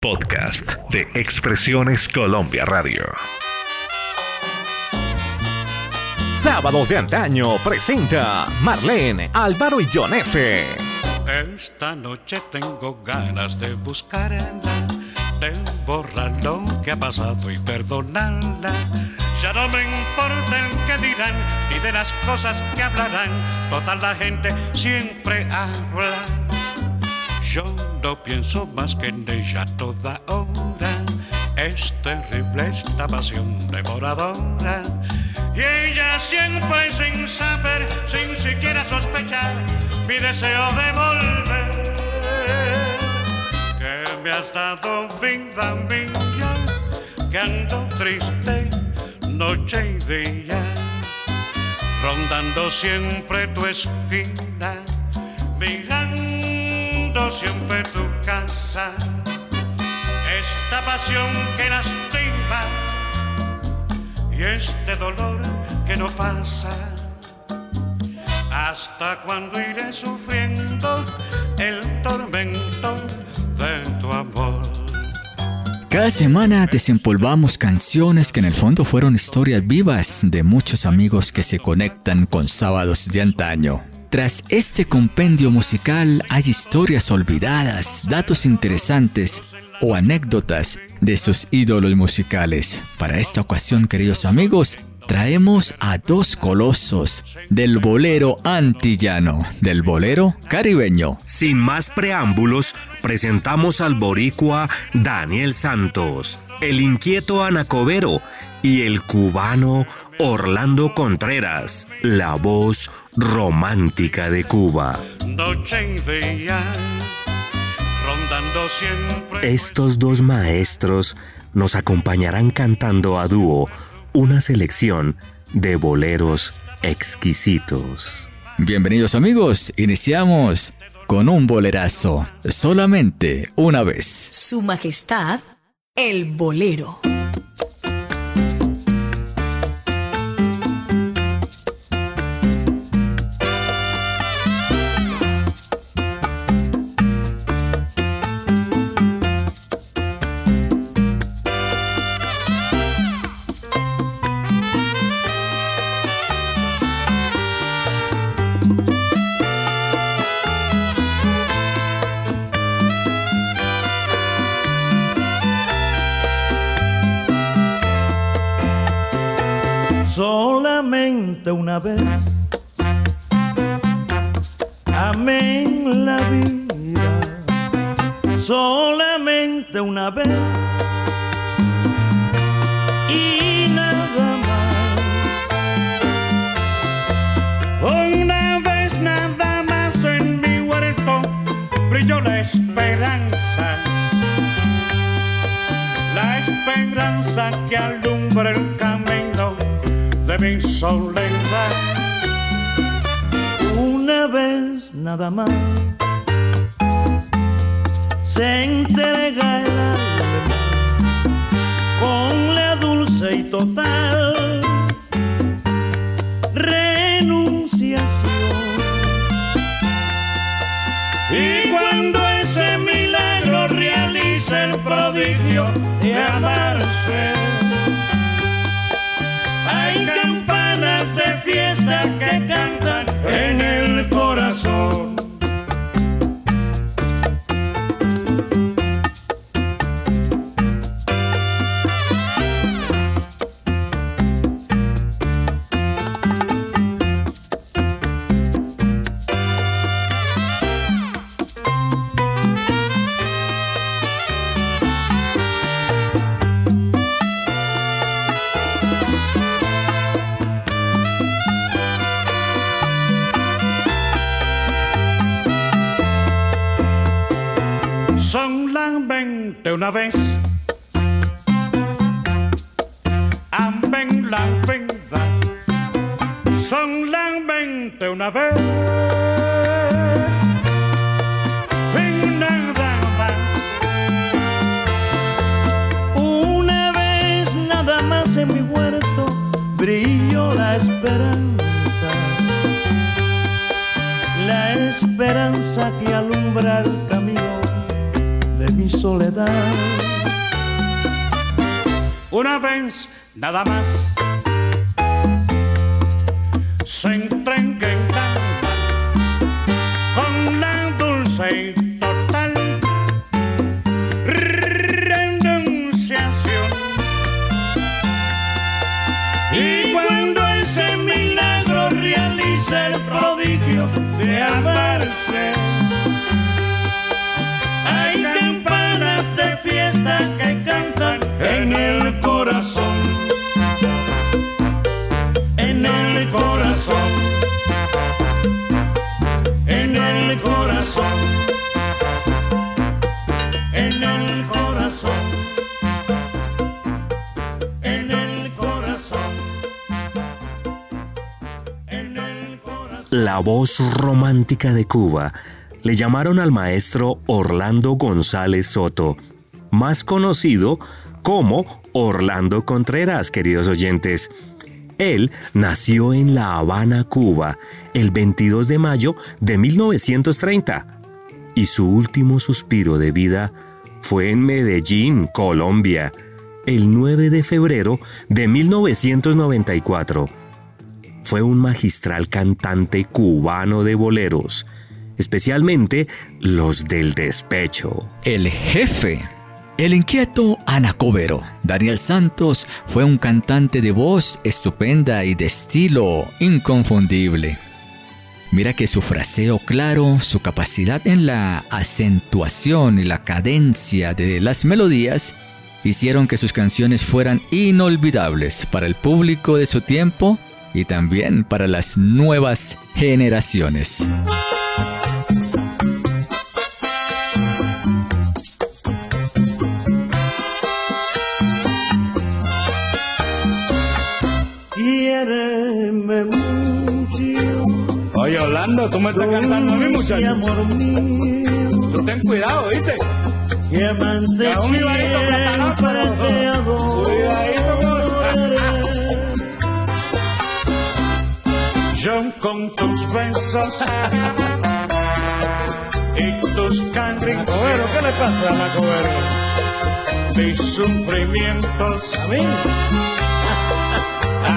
Podcast de Expresiones Colombia Radio. Sábados de antaño presenta Marlene, Álvaro y John F. Esta noche tengo ganas de buscarla, de borrar lo que ha pasado y perdonarla. Ya no me importa el que dirán ni de las cosas que hablarán, toda la gente siempre habla. Yo no pienso más que en ella toda hora. Es terrible esta pasión devoradora. Y ella siempre sin saber, sin siquiera sospechar, mi deseo de volver. Que me has dado vida mía, que ando triste noche y día, rondando siempre tu esquina, mirando siempre tu casa. Esta pasión que lastima y este dolor que no pasa. ¿Hasta cuando iré sufriendo el tormento de tu amor? Cada semana desempolvamos canciones que en el fondo fueron historias vivas de muchos amigos que se conectan con sábados de antaño. Tras este compendio musical hay historias olvidadas, datos interesantes o anécdotas de sus ídolos musicales. Para esta ocasión, queridos amigos, traemos a dos colosos del bolero antillano, del bolero caribeño. Sin más preámbulos, presentamos al boricua Daniel Santos, el inquieto Anacobero y el cubano Orlando Contreras, la voz romántica de Cuba. Noche y día, rondando siempre. Estos dos maestros nos acompañarán cantando a dúo una selección de boleros exquisitos. Bienvenidos amigos, iniciamos con un bolerazo, solamente una vez. Su Majestad, el bolero. Solamente una vez y nada más. Una vez nada más en mi huerto brilló la esperanza. La esperanza que alumbra el camino de mi soledad. Una vez nada más se entrega el alma con la dulce y total Solamente una vez. Amén la vida. Solamente una vez. Y nada más. Una vez nada más en mi huerto brilló la esperanza. La esperanza que alumbra soledad. Una vez nada más La voz romántica de Cuba le llamaron al maestro Orlando González Soto, más conocido como Orlando Contreras, queridos oyentes. Él nació en La Habana, Cuba, el 22 de mayo de 1930 y su último suspiro de vida fue en Medellín, Colombia, el 9 de febrero de 1994. Fue un magistral cantante cubano de boleros, especialmente los del despecho. El jefe. El inquieto Anacobero. Daniel Santos fue un cantante de voz estupenda y de estilo inconfundible. Mira que su fraseo claro, su capacidad en la acentuación y la cadencia de las melodías hicieron que sus canciones fueran inolvidables para el público de su tiempo y también para las nuevas generaciones. Oye, Orlando, tú me estás cantando a mí, muchacho. Tú ten cuidado, ¿viste? Con tus besos y tus caricias. Macobero, ¿qué le pasa a Macobero? mis sufrimientos ¿A mí?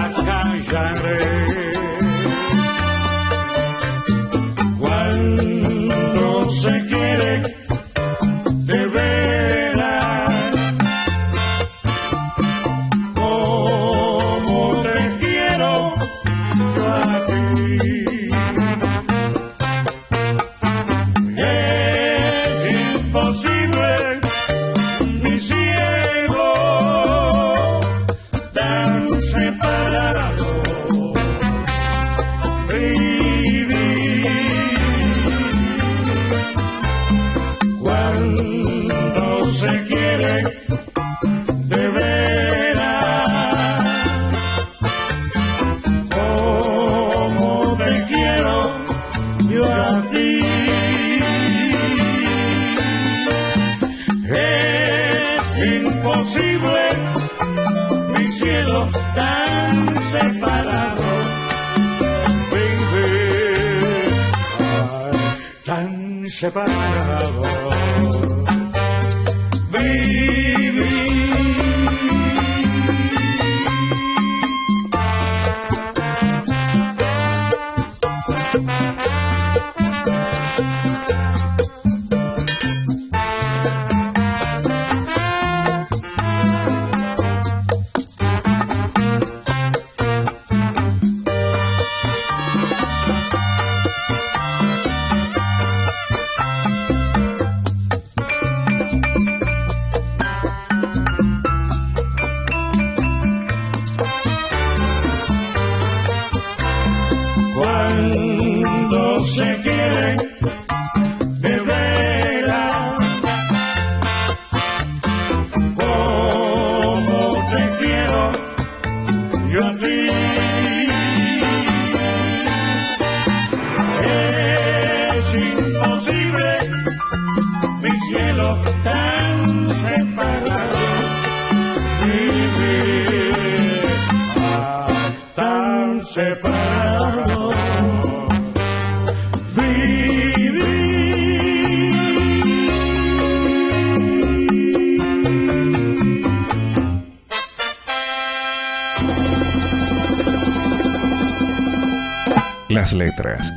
acallaré. Cuando se quiere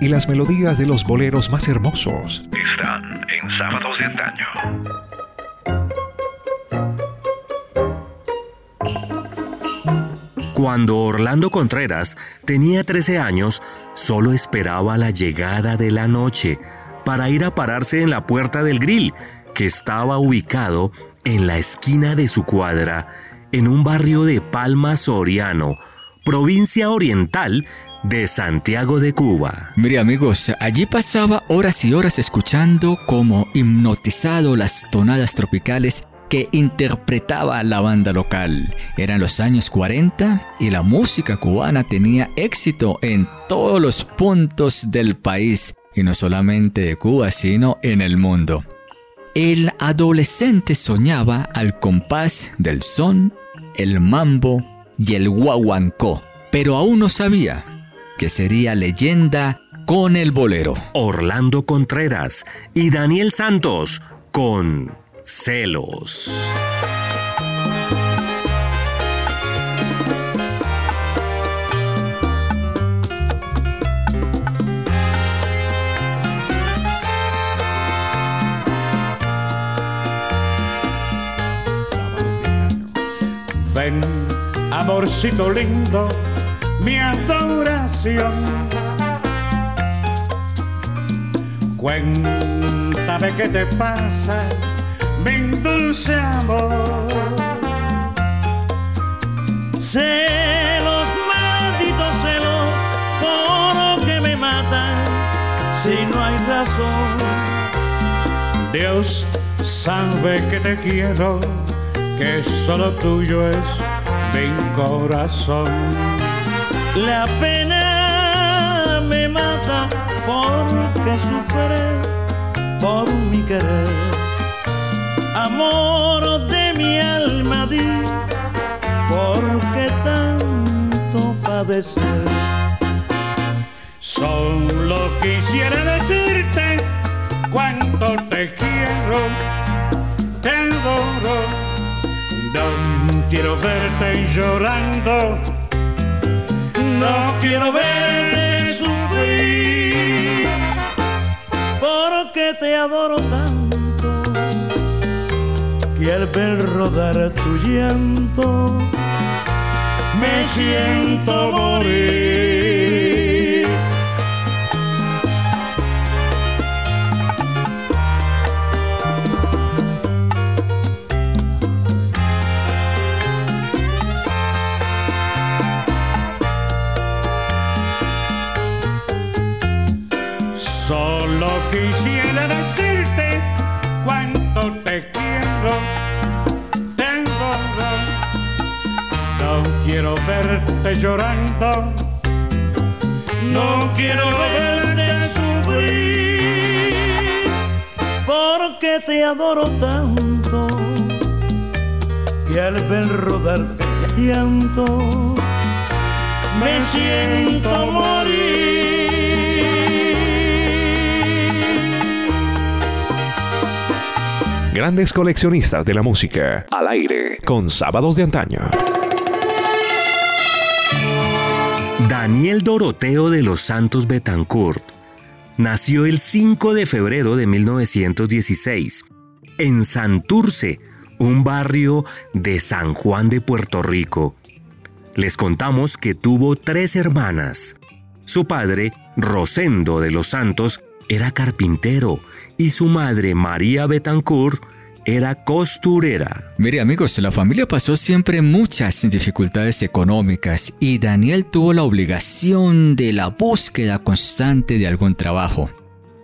y las melodías de los boleros más hermosos están en Sábados de Antaño. Cuando Orlando Contreras tenía 13 años, solo esperaba la llegada de la noche para ir a pararse en la puerta del grill, que estaba ubicado en la esquina de su cuadra, en un barrio de Palma Soriano, provincia oriental de Santiago de Cuba. Mire amigos, allí pasaba horas y horas escuchando como hipnotizado las tonadas tropicales que interpretaba la banda local. Eran los años 40 y la música cubana tenía éxito en todos los puntos del país, y no solamente de Cuba, sino en el mundo. El adolescente soñaba al compás del son, el mambo y el guaguancó, pero aún no sabía que sería leyenda con el bolero. Orlando Contreras y Daniel Santos con Celos. Ven, amorcito lindo, mi adoración. Cuéntame qué te pasa ven dulce amor. Celos, malditos celos, por que me matan si no hay razón. Dios sabe que te quiero, que solo tuyo es mi corazón. La pena me mata porque sufre por mi querer amor de mi alma di, porque tanto padecer. Solo quisiera decirte cuánto te quiero, te adoro. No quiero verte llorando, no quiero verte sufrir, porque te adoro tanto y al ver rodar tu llanto me siento morir. Quiero verte llorando, no quiero verte sufrir, porque te adoro tanto que al ver rodarte el llanto me siento morir. Grandes coleccionistas de la música. Al aire. Con sábados de antaño. Daniel Doroteo de los Santos Betancourt nació el 5 de febrero de 1916 en Santurce, un barrio de San Juan de Puerto Rico. Les contamos que tuvo tres hermanas. Su padre, Rosendo de los Santos, era carpintero y su madre, María Betancourt, era costurera. Mire amigos, la familia pasó siempre muchas dificultades económicas y Daniel tuvo la obligación de la búsqueda constante de algún trabajo.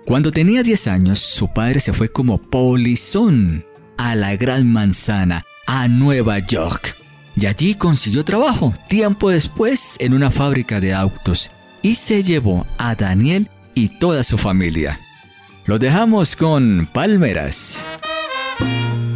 Cuando tenía 10 años, su padre se fue como polizón a la Gran Manzana, a Nueva York. Y allí consiguió trabajo, tiempo después, en una fábrica de autos, y se llevó a Daniel y toda su familia. Lo dejamos con Palmeras. Tus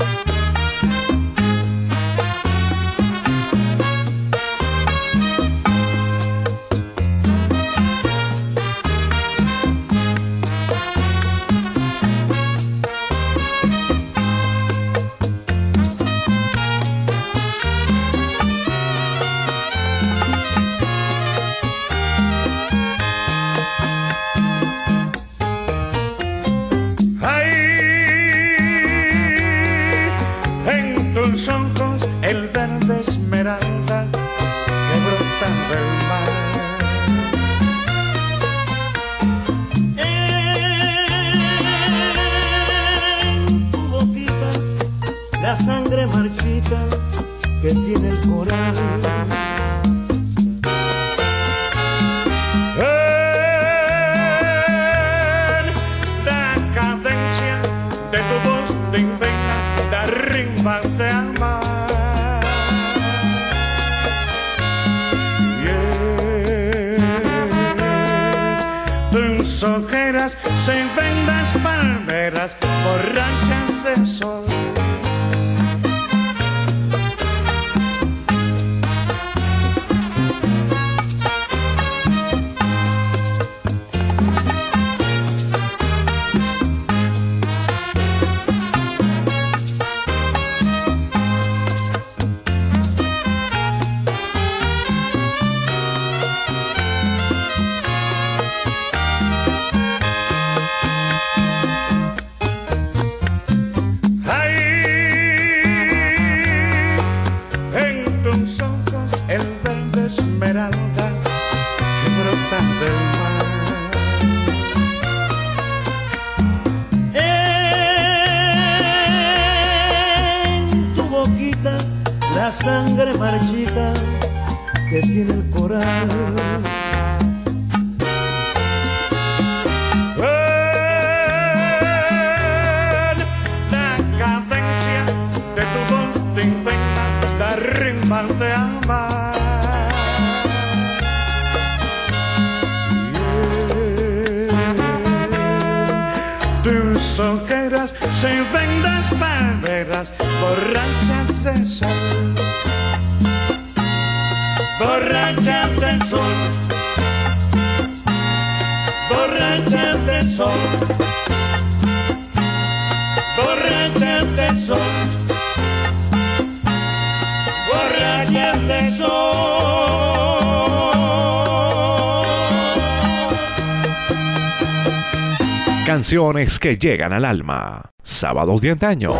Que llegan al alma. Sábados de antaño.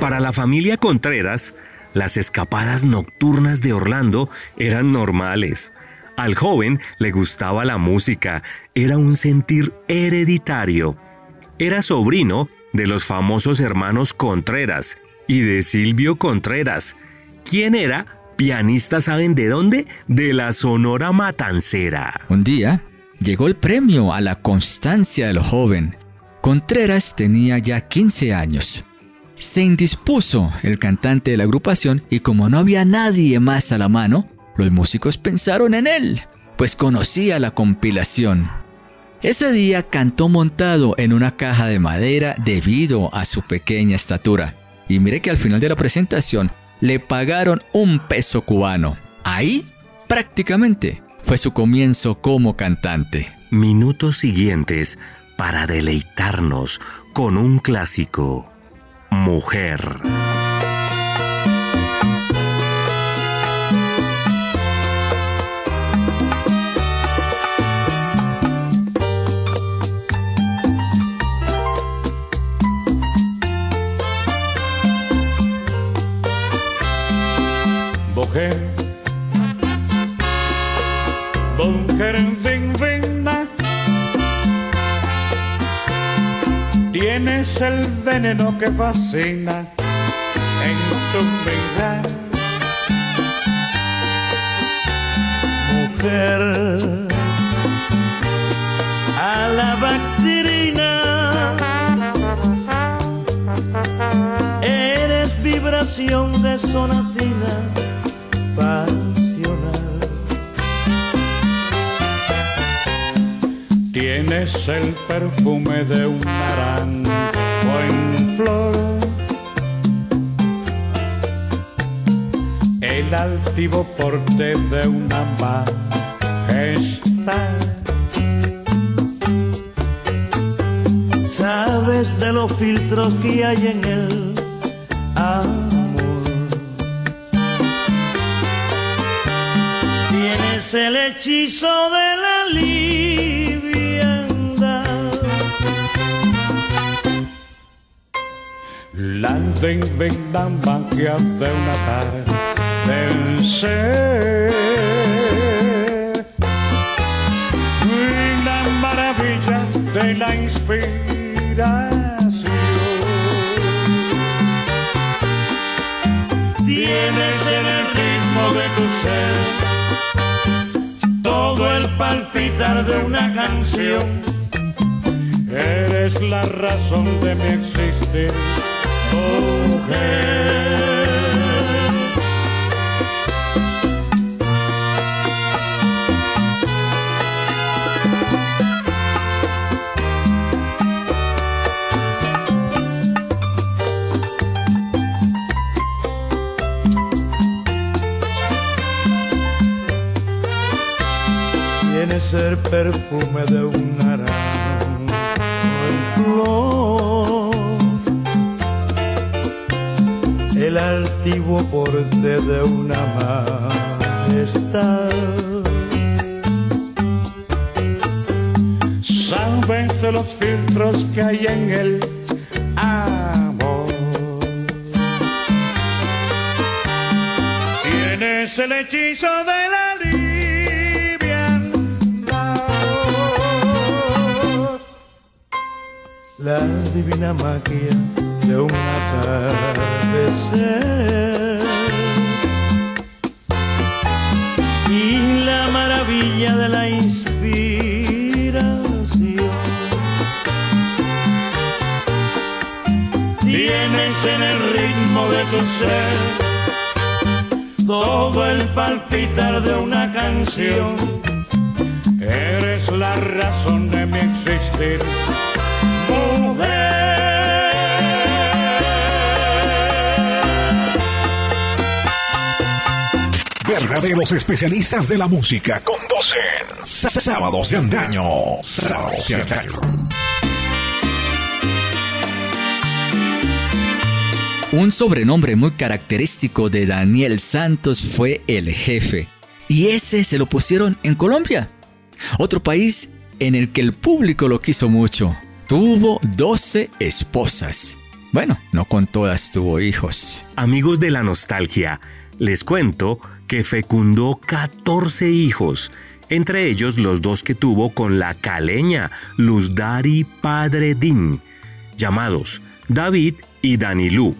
Para la familia Contreras, las escapadas nocturnas de Orlando eran normales. Al joven le gustaba la música, era un sentir hereditario. Era sobrino de los famosos hermanos Contreras y de Silvio Contreras. ¿Quién era? Pianista, ¿saben de dónde? De la Sonora Matancera. Un día llegó el premio a la constancia del joven. Contreras tenía ya 15 años. Se indispuso el cantante de la agrupación y como no había nadie más a la mano, los músicos pensaron en él, pues conocía la compilación. Ese día cantó montado en una caja de madera debido a su pequeña estatura. Y mire que al final de la presentación le pagaron un peso cubano. Ahí, prácticamente, fue su comienzo como cantante. Minutos siguientes para deleitarnos con un clásico. Mujer. Mujer, mujer divina, tienes el veneno que fascina en tu mirar. mujer a la bacterina eres vibración de sonatina Tienes el perfume de un naranjo en flor, el altivo porte de una majestad. sabes de los filtros que hay en el el hechizo de la liviandad la divina magia de una tarde del ser. La maravilla de la inspiración. Tienes en el ritmo de tu ser palpitar de una canción. Eres la razón de mi existir, mujer. El perfume de un naranjo en flor, el altivo porte de una majestad. Sabes de los filtros que hay en el amor. Tienes el hechizo de la la divina magia de un atardecer y la maravilla de la inspiración. Tienes en el ritmo de tu ser todo el palpitar de una canción. Eres la razón de mi existir. Verdaderos especialistas de la música conducen Sábados de Antaño. Sábados de Antaño. Un sobrenombre muy característico de Daniel Santos fue el jefe. Y ese se lo pusieron en Colombia. Otro país en el que el público lo quiso mucho. Tuvo 12 esposas. Bueno, no con todas tuvo hijos. Amigos de la nostalgia, les cuento que fecundó 14 hijos, entre ellos los dos que tuvo con la caleña Luzdari Padredín, llamados David y Danilú.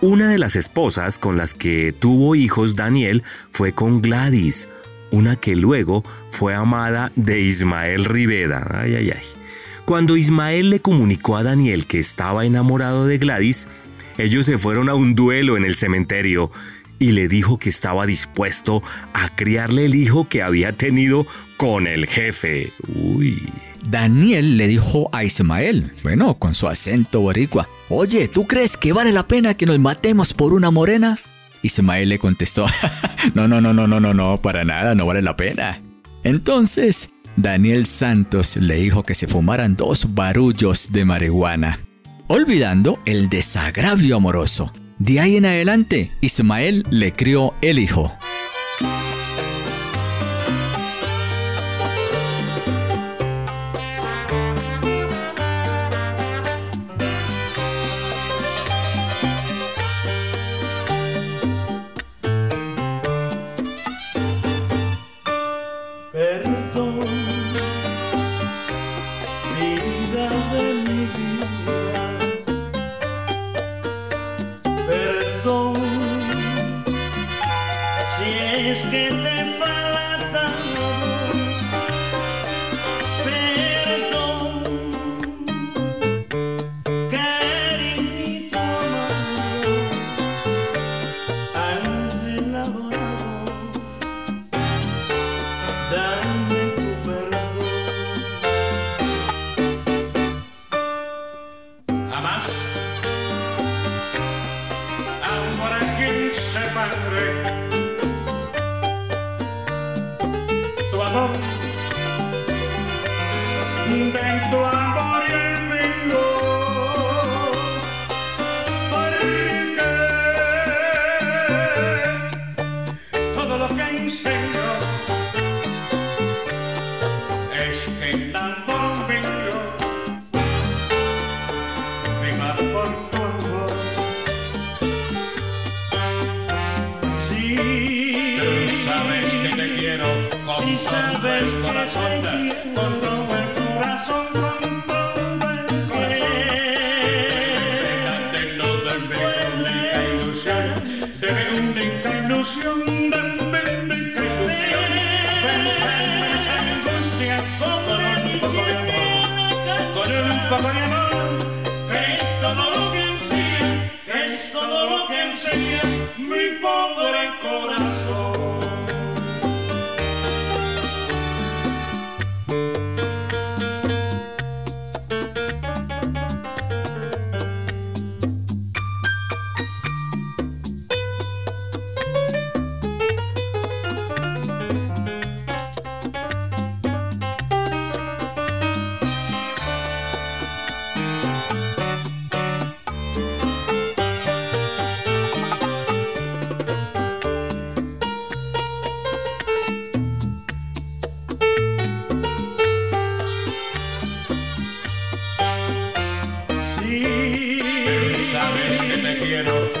Una de las esposas con las que tuvo hijos Daniel fue con Gladys, una que luego fue amada de Ismael Rivera. Ay, ay, ay. Cuando Ismael le comunicó a Daniel que estaba enamorado de Gladys, ellos se fueron a un duelo en el cementerio y le dijo que estaba dispuesto a criarle el hijo que había tenido con el jefe. Uy. Daniel le dijo a Ismael, bueno, con su acento boricua, Oye, ¿tú crees que vale la pena que nos matemos por una morena? Ismael le contestó, No, no, no, no, no, no, no, para nada, no vale la pena. Entonces, Daniel Santos le dijo que se fumaran dos barullos de marihuana, olvidando el desagravio amoroso. De ahí en adelante, Ismael le crió el hijo. Sabes que quiero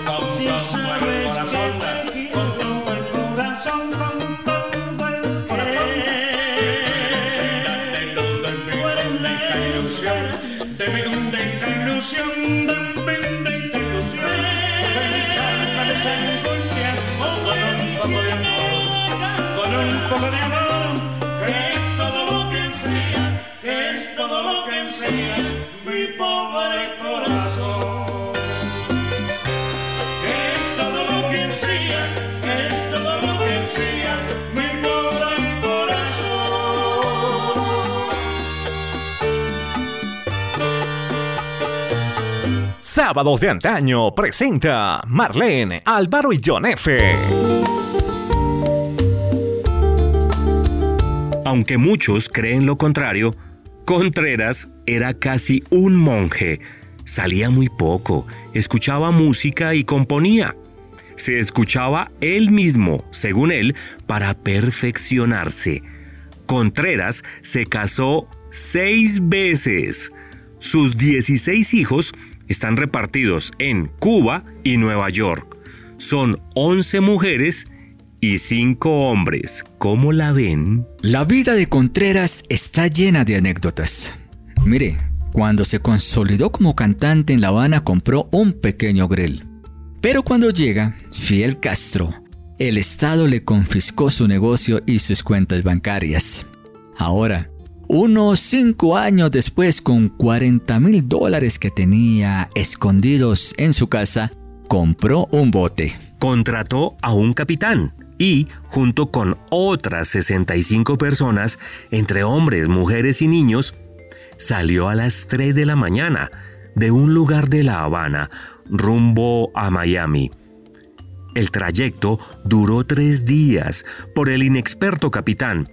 Sábados de antaño presenta Marlene, Álvaro y John F. Aunque muchos creen lo contrario, Contreras era casi un monje. Salía muy poco, escuchaba música y componía. Se escuchaba él mismo, según él, para perfeccionarse. Contreras se casó seis veces. Sus 16 hijos están repartidos en Cuba y Nueva York. Son 11 mujeres y 5 hombres. ¿Cómo la ven? La vida de Contreras está llena de anécdotas. Mire, cuando se consolidó como cantante en La Habana compró un pequeño grill. Pero cuando llega Fidel Castro, el Estado le confiscó su negocio y sus cuentas bancarias. Ahora, unos cinco años después, con 40 mil dólares que tenía escondidos en su casa, compró un bote. Contrató a un capitán y, junto con otras 65 personas, entre hombres, mujeres y niños, salió a las 3 de la mañana de un lugar de La Habana rumbo a Miami. El trayecto duró tres días por el inexperto capitán,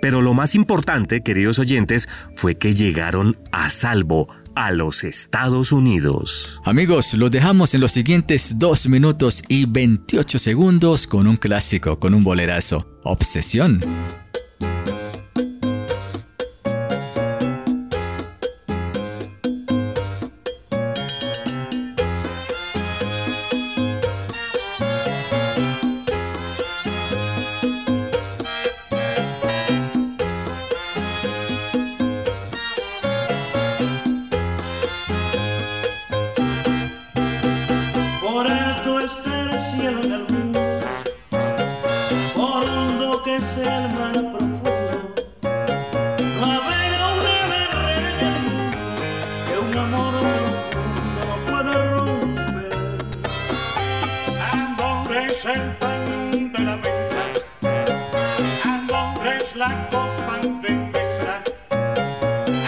pero lo más importante, queridos oyentes, fue que llegaron a salvo a los Estados Unidos. Amigos, los dejamos en los siguientes 2 minutos y 28 segundos con un clásico, con un bolerazo. Obsesión. Amor es el pan de la vida, amor es la copa de negra.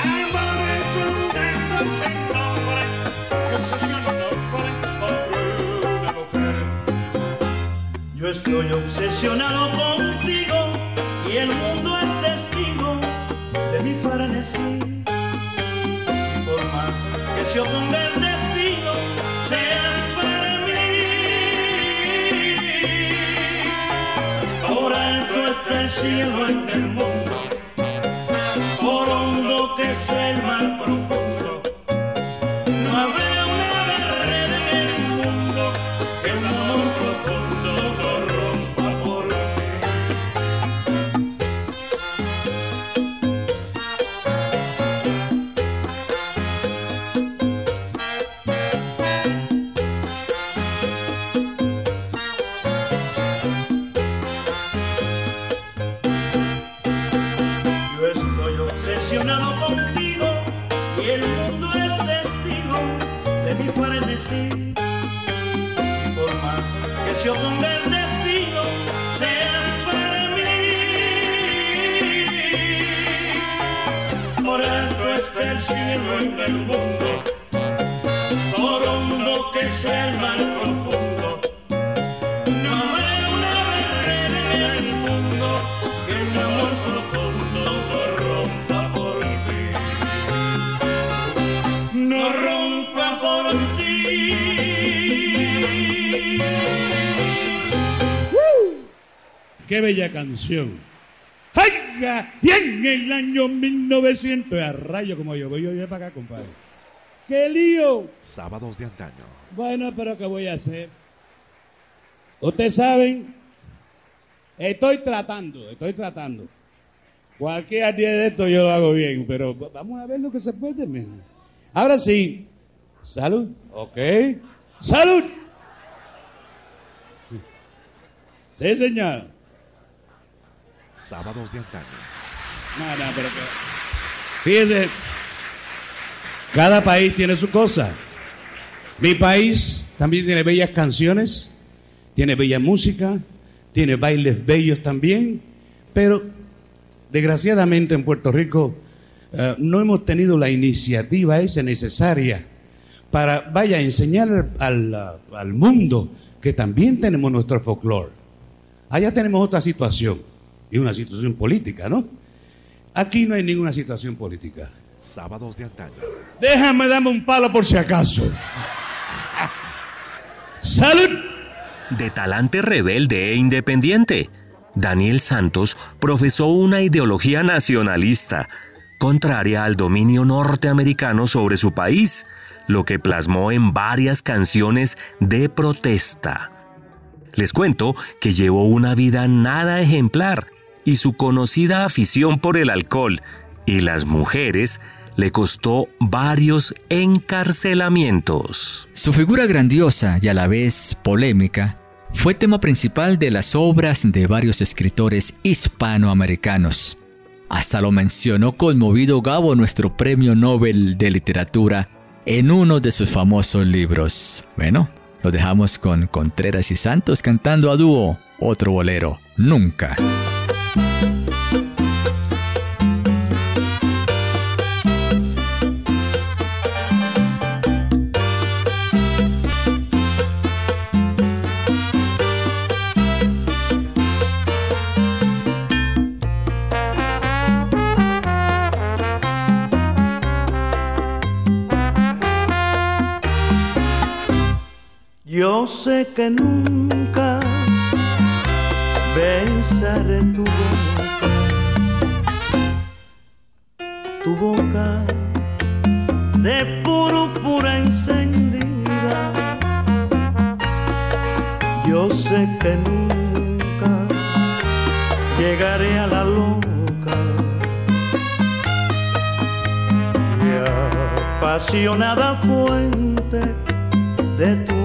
Amor es un gato sin nombre que obsesiona un hombre por una mujer. Yo estoy obsesionado contigo y el mundo es testigo de mi frenesí. Y por más que se oponga el destino, sea alto está el cielo en el mundo, por hondo que sea el mar profundo. Por alto está el cielo en el mundo, por hondo que sea el mar profundo. No habrá una barrera en el mundo que un amor profundo no rompa por ti. No rompa por ti. ¡Qué bella canción! ¡Oiga! Y en el año 1900, a rayo como yo, voy yo ya para acá, compadre. ¡Qué lío! Sábados de antaño. Bueno, pero ¿qué voy a hacer? Ustedes saben, estoy tratando, estoy tratando. Cualquier día de esto yo lo hago bien, pero vamos a ver lo que se puede. men. Ahora sí, salud, ok. ¡Salud! Sí, señor. Sábados de antaño. No, no, pero que- Fíjense, cada país tiene su cosa. Mi país también tiene bellas canciones, tiene bella música, tiene bailes bellos también, pero desgraciadamente en Puerto Rico eh, no hemos tenido la iniciativa esa necesaria para, vaya, enseñar al, al- al mundo que también tenemos nuestro folclore. Allá tenemos otra situación, y una situación política, ¿no? Aquí no hay ninguna situación política. Sábados de antaño. Déjame darme un palo por si acaso. ¡Salud! De talante rebelde e independiente, Daniel Santos profesó una ideología nacionalista, contraria al dominio norteamericano sobre su país, lo que plasmó en varias canciones de protesta. Les cuento que llevó una vida nada ejemplar y su conocida afición por el alcohol y las mujeres le costó varios encarcelamientos. Su figura grandiosa y a la vez polémica fue tema principal de las obras de varios escritores hispanoamericanos. Hasta lo mencionó conmovido Gabo nuestro premio Nobel de Literatura en uno de sus famosos libros. Bueno, lo dejamos con Contreras y Santos cantando a dúo otro bolero, Nunca. Yo sé que nunca besaré tu boca, tu boca de púrpura encendida. Yo sé que nunca llegaré a la loca y apasionada fuente de tu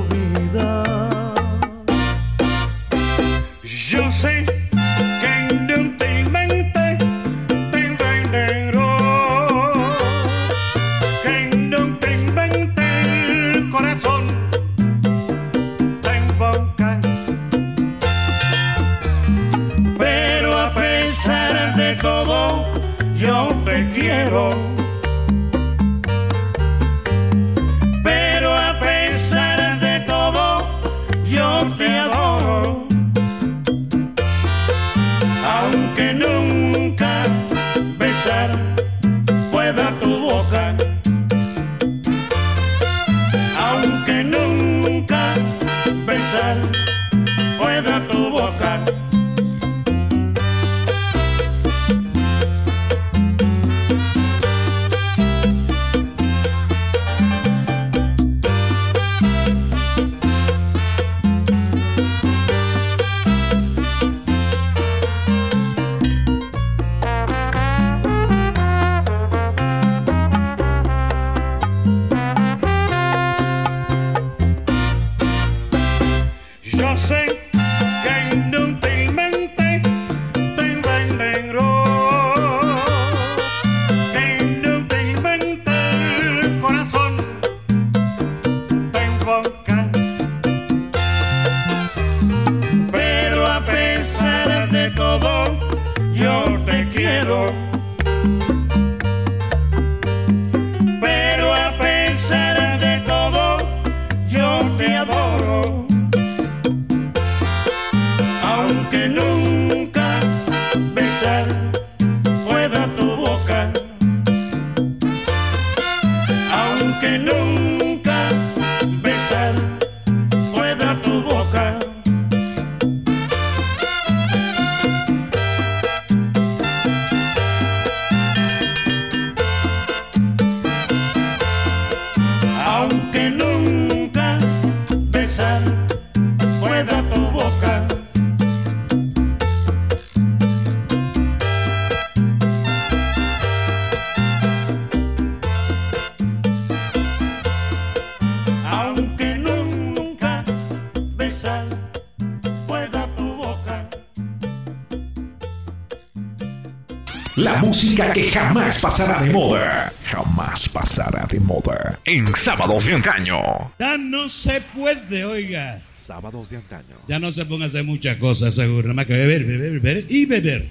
La música que jamás pasará de moda. Jamás pasará de moda. En sábados de antaño. Ya no se puede, oiga. Sábados de antaño. Ya no se ponga a hacer muchas cosas, seguro. Nada más que beber, beber, beber y beber.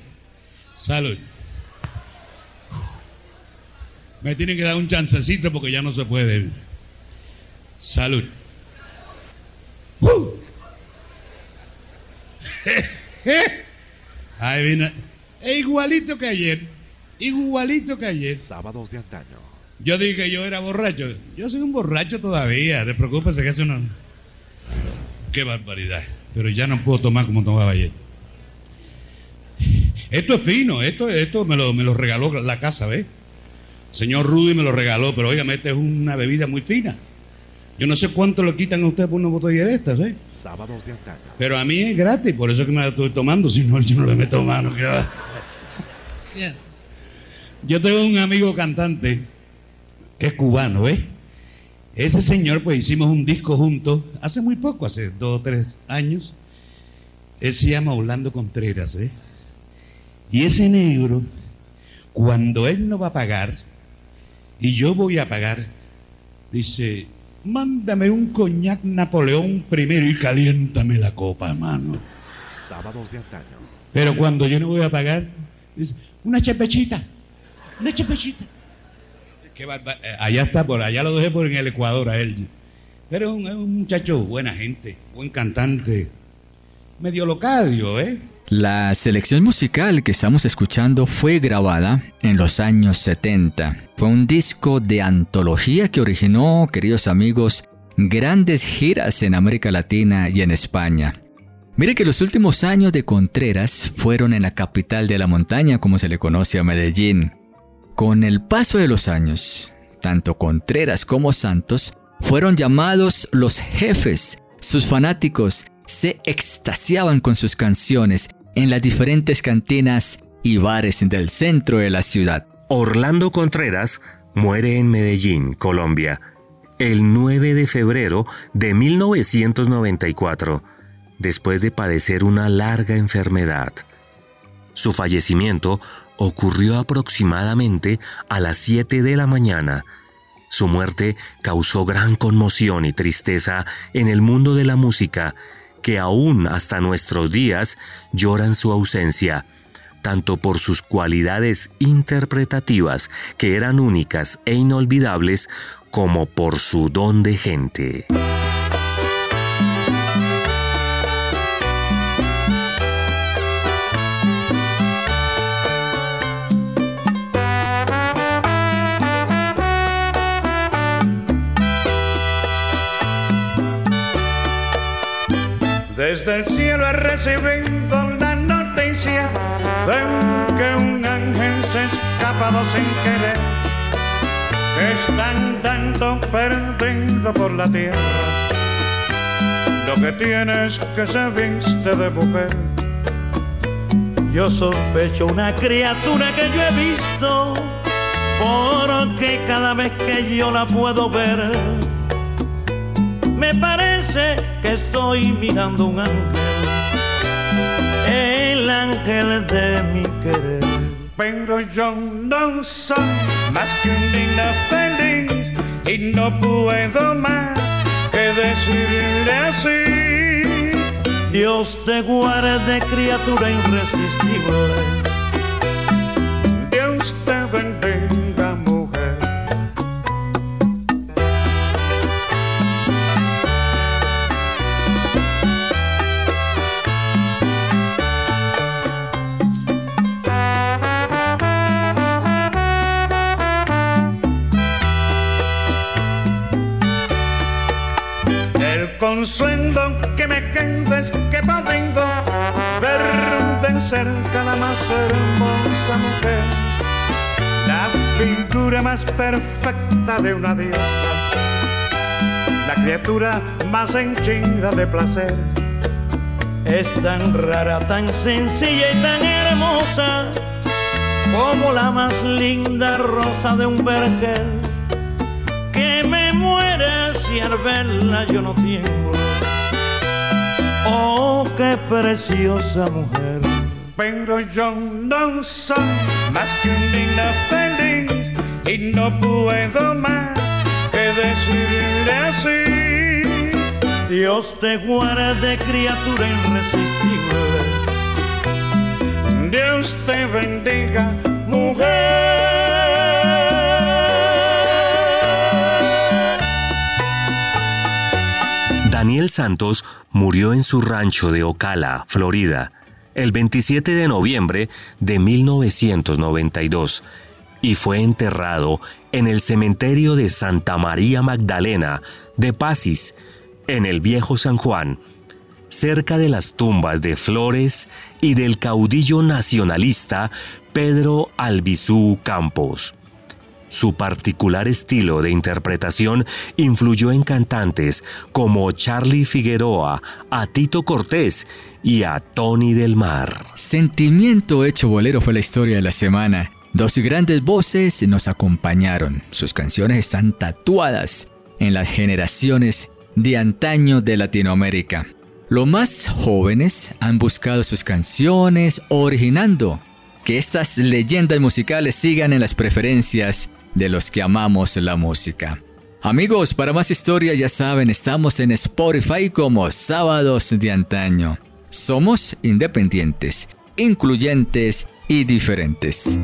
Salud. Me tienen que dar un chancecito porque ya no se puede. Salud. ¡Uh! Ahí viene. Es igualito que ayer. Igualito que ayer. Sábados de antaño. Yo dije yo era borracho. Yo soy un borracho todavía. Te preocupes que eso no. Qué barbaridad. Pero ya no puedo tomar como tomaba ayer. Esto es fino. Esto, esto me, lo, me lo regaló la casa, ¿ves? Señor Rudy me lo regaló, pero oigan, esta es una bebida muy fina. Yo no sé cuánto le quitan a usted por una botella de estas, ¿eh? Sábados de antaño. Pero a mí es gratis, por eso es que me la estoy tomando. Si no, yo no le meto mano. que Yo tengo un amigo cantante que es cubano, ¿ves? Ese señor, pues hicimos un disco juntos hace muy poco, hace dos o tres años. Él se llama Orlando Contreras, ¿ves? Y ese negro, cuando él no va a pagar y yo voy a pagar, dice, mándame un coñac Napoleón primero y caliéntame la copa, mano. Sábados de antaño. Pero cuando yo no voy a pagar, dice, una chepechita, una chepechita. Qué barba- eh, Allá está, por allá lo dejé por en el Ecuador a él. Pero es un, es un muchacho, buena gente, buen cantante, medio locadio, ¿eh? La selección musical que estamos escuchando fue grabada en los años 70. Fue un disco de antología que originó, queridos amigos, grandes giras en América Latina y en España. Mire que los últimos años de Contreras fueron en la capital de la montaña, como se le conoce a Medellín. Con el paso de los años, tanto Contreras como Santos fueron llamados los jefes. Sus fanáticos se extasiaban con sus canciones en las diferentes cantinas y bares del centro de la ciudad. Orlando Contreras muere en Medellín, Colombia, el 9 de febrero de 1994, después de padecer una larga enfermedad. Su fallecimiento ocurrió aproximadamente a las 7 de la mañana. Su muerte causó gran conmoción y tristeza en el mundo de la música, que aún hasta nuestros días lloran su ausencia, tanto por sus cualidades interpretativas, que eran únicas e inolvidables, como por su don de gente. Desde el cielo he recibido la noticia de que un ángel se ha escapado sin querer, que están dando perdido por la tierra. Lo que tiene es que se viste de mujer. Yo sospecho una criatura que yo he visto, porque cada vez que yo la puedo ver, me parece que estoy mirando un ángel, el ángel de mi querer. Pero yo no soy más que un niño feliz y no puedo más que decirle así. Dios te guarde, criatura irresistible consuelo que me quedes que pudiendo ver de cerca la más hermosa mujer, la figura más perfecta de una diosa, la criatura más henchida de placer. Es tan rara, tan sencilla y tan hermosa como la más linda rosa de un vergel si al verla yo no tiemblo. Oh, qué preciosa mujer. Pero yo no soy más que un niño feliz y no puedo más que decirle así. Dios te guarde, criatura irresistible. Dios te bendiga, mujer. Daniel Santos murió en su rancho de Ocala, Florida, el 27 de noviembre de 1992 y fue enterrado en el cementerio de Santa María Magdalena de Pasis, en el Viejo San Juan, cerca de las tumbas de Flores y del caudillo nacionalista Pedro Albizú Campos. Su particular estilo de interpretación influyó en cantantes como Charlie Figueroa, a Tito Cortés y a Tony del Mar. Sentimiento hecho bolero fue la historia de la semana. Dos grandes voces nos acompañaron. Sus canciones están tatuadas en las generaciones de antaño de Latinoamérica. Los más jóvenes han buscado sus canciones originando que estas leyendas musicales sigan en las preferencias de los que amamos la música. Amigos, para más historias ya saben, estamos en Spotify como Sábados de Antaño. Somos independientes, incluyentes y diferentes.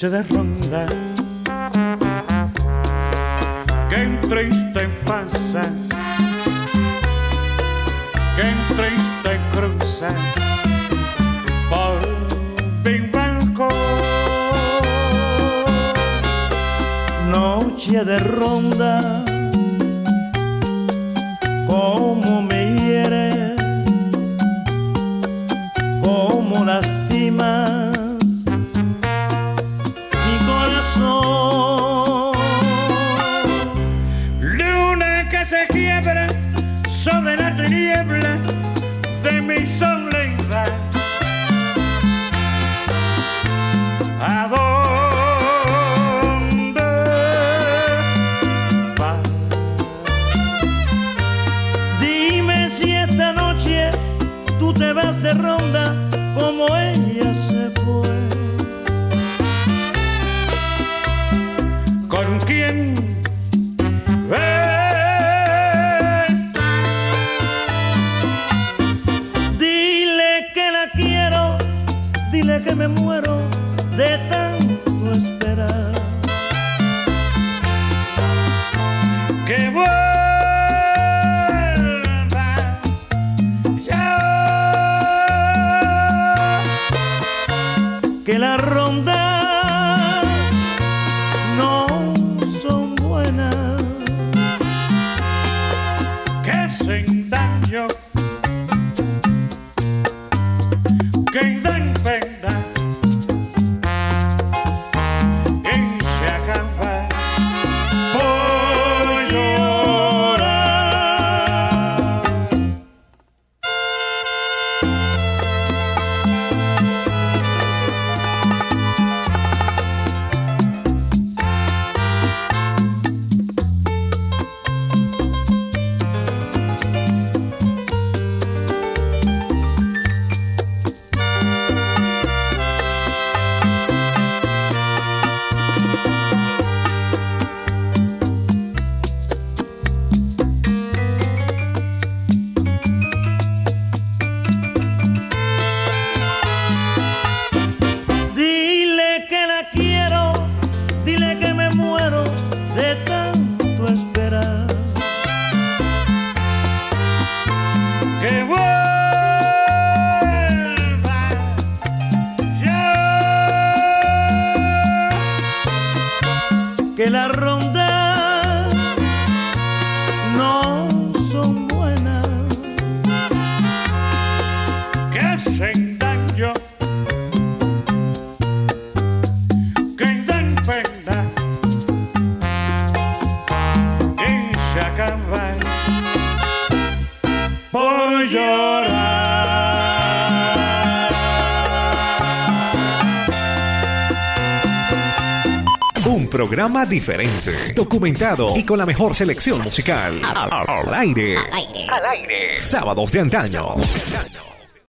Noche de ronda. Qué triste pasa, qué triste cruza. Noche de ronda, como programa diferente, documentado y con la mejor selección musical. Al, al aire. Al aire. Sábados de antaño.